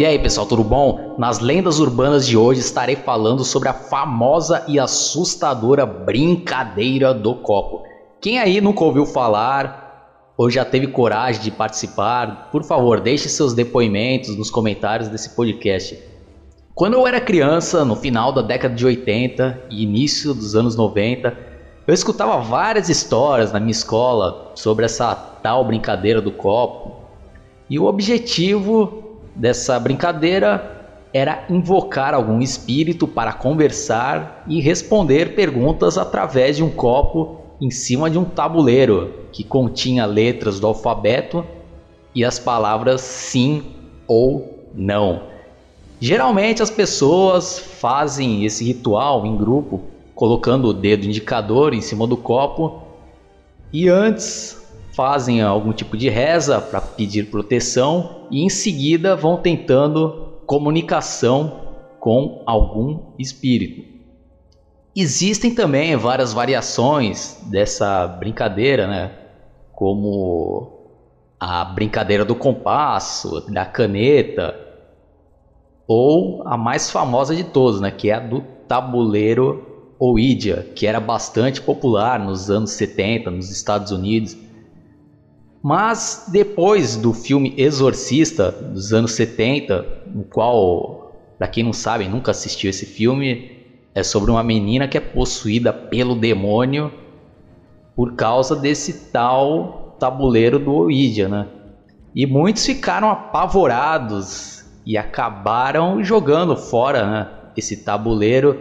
E aí pessoal, tudo bom? Nas lendas urbanas de hoje estarei falando sobre a famosa e assustadora brincadeira do copo. Quem aí nunca ouviu falar ou já teve coragem de participar, por favor, deixe seus depoimentos nos comentários desse podcast. Quando eu era criança, no final da década de 80 e início dos anos 90, eu escutava várias histórias na minha escola sobre essa tal brincadeira do copo. E o objetivo dessa brincadeira era invocar algum espírito para conversar e responder perguntas através de um copo em cima de um tabuleiro que continha letras do alfabeto e as palavras sim ou não. Geralmente as pessoas fazem esse ritual em grupo, colocando o dedo indicador em cima do copo e antes fazem algum tipo de reza para pedir proteção e em seguida vão tentando comunicação com algum espírito. Existem também várias variações dessa brincadeira, né? Como a brincadeira do compasso, da caneta, ou a mais famosa de todas, né? Que é a do tabuleiro Ouija, que era bastante popular nos anos 70 nos Estados Unidos mas depois do filme Exorcista dos anos 70, no qual, para quem não sabe, nunca assistiu esse filme, é sobre uma menina que é possuída pelo demônio por causa desse tal tabuleiro do Ouija, né? E muitos ficaram apavorados e acabaram jogando fora, né, esse tabuleiro.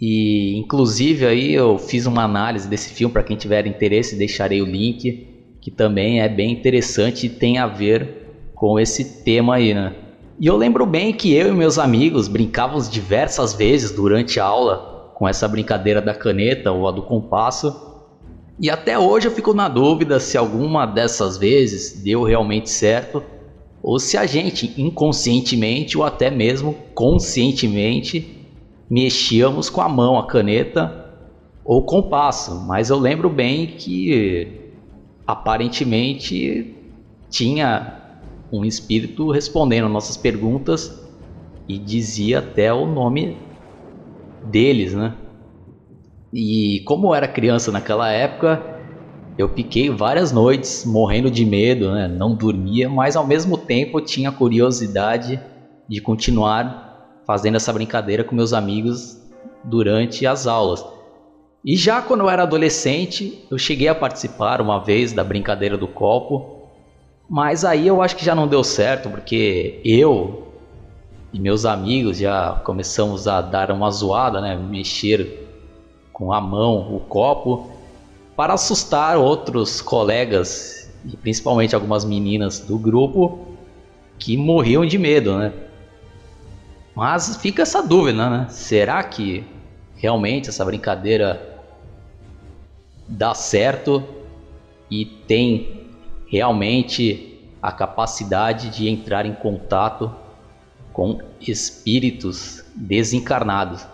E inclusive aí eu fiz uma análise desse filme para quem tiver interesse, deixarei o link que também é bem interessante e tem a ver com esse tema aí, né? E eu lembro bem que eu e meus amigos brincávamos diversas vezes durante a aula com essa brincadeira da caneta ou a do compasso. E até hoje eu fico na dúvida se alguma dessas vezes deu realmente certo ou se a gente inconscientemente ou até mesmo conscientemente mexíamos com a mão a caneta ou compasso. Mas eu lembro bem que aparentemente tinha um espírito respondendo nossas perguntas e dizia até o nome deles, né? E como eu era criança naquela época, eu fiquei várias noites morrendo de medo, né? Não dormia, mas ao mesmo tempo tinha curiosidade de continuar fazendo essa brincadeira com meus amigos durante as aulas. E já quando eu era adolescente, eu cheguei a participar uma vez da brincadeira do copo, mas aí eu acho que já não deu certo, porque eu e meus amigos já começamos a dar uma zoada, né? Mexer com a mão o copo para assustar outros colegas e principalmente algumas meninas do grupo que morriam de medo, né? Mas fica essa dúvida, né? Será que realmente essa brincadeira dá certo e tem realmente a capacidade de entrar em contato com espíritos desencarnados.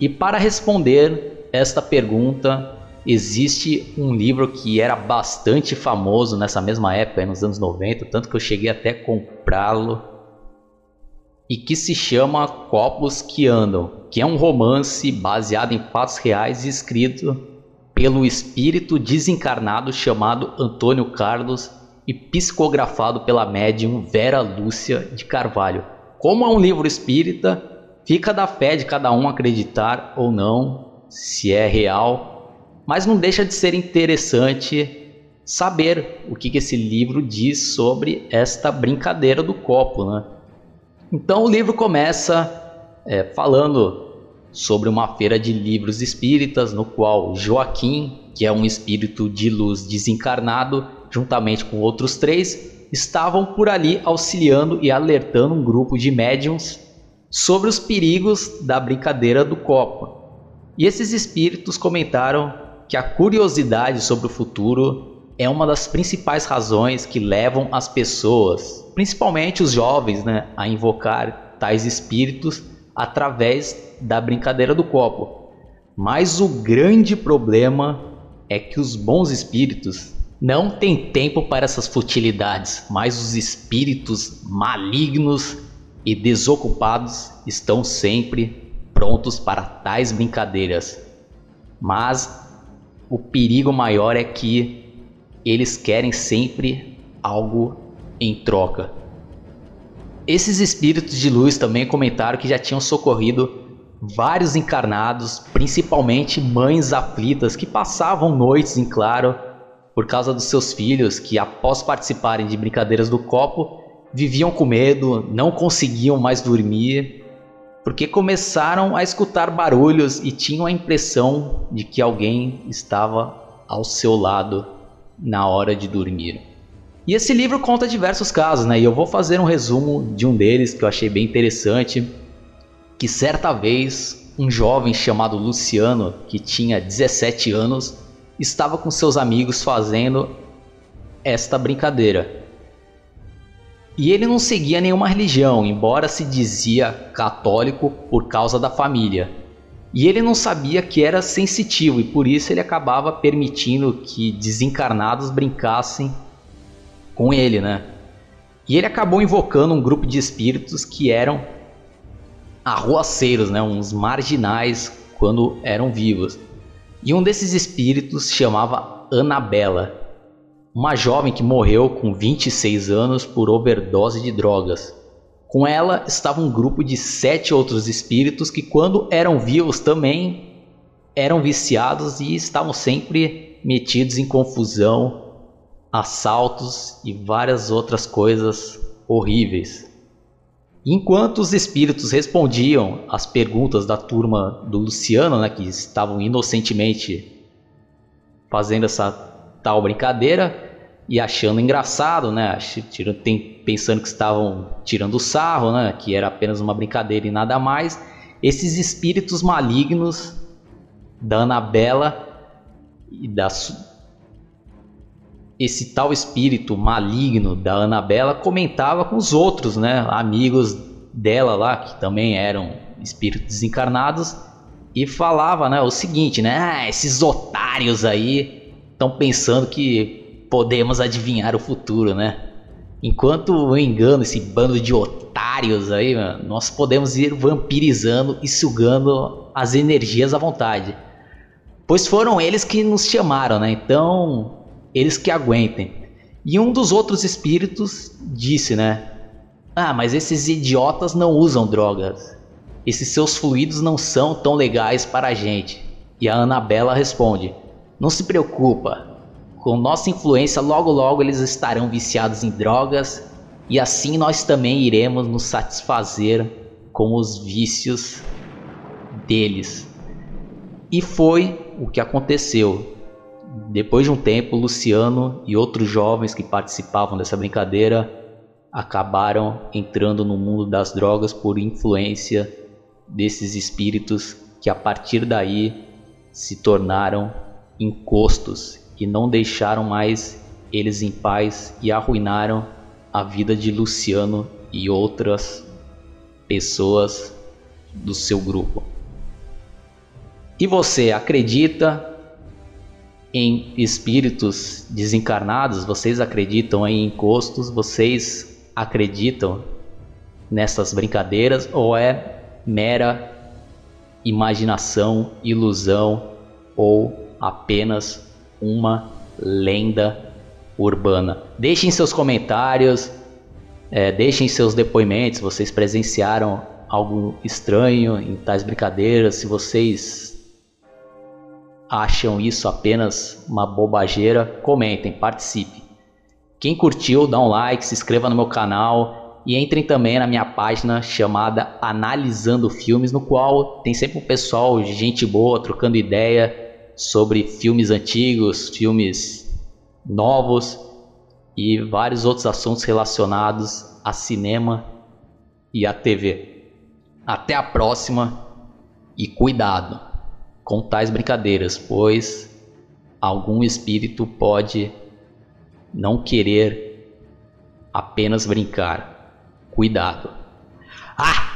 E para responder esta pergunta, existe um livro que era bastante famoso nessa mesma época, nos anos 90, tanto que eu cheguei até a comprá-lo, e que se chama Copos que Andam, que é um romance baseado em fatos reais escrito pelo espírito desencarnado chamado Antônio Carlos e psicografado pela médium Vera Lúcia de Carvalho. Como é um livro espírita, fica da fé de cada um acreditar ou não se é real, mas não deixa de ser interessante saber o que, esse livro diz sobre esta brincadeira do copo. Né? Então o livro começa é, falando sobre uma feira de livros espíritas, no qual Joaquim, que é um espírito de luz desencarnado, juntamente com outros três, estavam por ali auxiliando e alertando um grupo de médiums sobre os perigos da brincadeira do copo. E esses espíritos comentaram que a curiosidade sobre o futuro é uma das principais razões que levam as pessoas, principalmente os jovens, né, a invocar tais espíritos através da brincadeira do copo. Mas o grande problema é que os bons espíritos Não tem tempo para essas futilidades, mas os espíritos malignos e desocupados estão sempre prontos para tais brincadeiras. Mas o perigo maior é que eles querem sempre algo em troca. Esses espíritos de luz também comentaram que já tinham socorrido vários encarnados, principalmente mães aflitas que passavam noites em claro por causa dos seus filhos que, após participarem de brincadeiras do copo, viviam com medo, não conseguiam mais dormir, porque começaram a escutar barulhos e tinham a impressão de que alguém estava ao seu lado na hora de dormir. E esse livro conta diversos casos, né? E eu vou fazer um resumo de um deles que eu achei bem interessante, que certa vez um jovem chamado Luciano, que tinha 17 anos, estava com seus amigos fazendo esta brincadeira. E ele não seguia nenhuma religião, embora se dizia católico por causa da família. E ele não sabia que era sensitivo e por isso ele acabava permitindo que desencarnados brincassem com ele, né? E ele acabou invocando um grupo de espíritos que eram arruaceiros, né? Uns marginais quando eram vivos. E um desses espíritos chamava Anabela, uma jovem que morreu com 26 anos por overdose de drogas. Com ela estava um grupo de sete outros espíritos que, quando eram vivos, também eram viciados e estavam sempre metidos em confusão, assaltos e várias outras coisas horríveis. Enquanto os espíritos respondiam às perguntas da turma do Luciano, né, que estavam inocentemente fazendo essa tal brincadeira e achando engraçado, né, pensando que estavam tirando sarro, né, que era apenas uma brincadeira e nada mais, esses espíritos malignos da Anabela e da esse tal espírito maligno da Anabela comentava com os outros, né, amigos dela lá, que também eram espíritos desencarnados, e falava, né, o seguinte, né, ah, esses otários aí estão pensando que podemos adivinhar o futuro, né? Enquanto eu engano esse bando de otários aí, nós podemos ir vampirizando e sugando as energias à vontade. Pois foram eles que nos chamaram, né? Então, eles que aguentem. E um dos outros espíritos disse, né? Ah, mas esses idiotas não usam drogas. Esses seus fluidos não são tão legais para a gente. E a Anabela responde: Não se preocupa. Com nossa influência, logo logo eles estarão viciados em drogas e assim nós também iremos nos satisfazer com os vícios deles. E foi o que aconteceu. Depois de um tempo, Luciano e outros jovens que participavam dessa brincadeira acabaram entrando no mundo das drogas por influência desses espíritos que a partir daí se tornaram encostos e não deixaram mais eles em paz e arruinaram a vida de Luciano e outras pessoas do seu grupo. E você acredita em espíritos desencarnados? Vocês acreditam em encostos? Vocês acreditam nessas brincadeiras ou é mera imaginação, ilusão ou apenas uma lenda urbana? Deixem seus comentários, é, deixem seus depoimentos. Vocês presenciaram algo estranho em tais brincadeiras? Se vocês acham isso apenas uma bobageira, comentem, participe. Quem curtiu, dá um like, se inscreva no meu canal e entrem também na minha página chamada Analisando Filmes, no qual tem sempre um pessoal, gente boa, trocando ideia sobre filmes antigos, filmes novos e vários outros assuntos relacionados a cinema e a TV. Até a próxima e cuidado! Com tais brincadeiras, pois algum espírito pode não querer apenas brincar. Cuidado. Ah!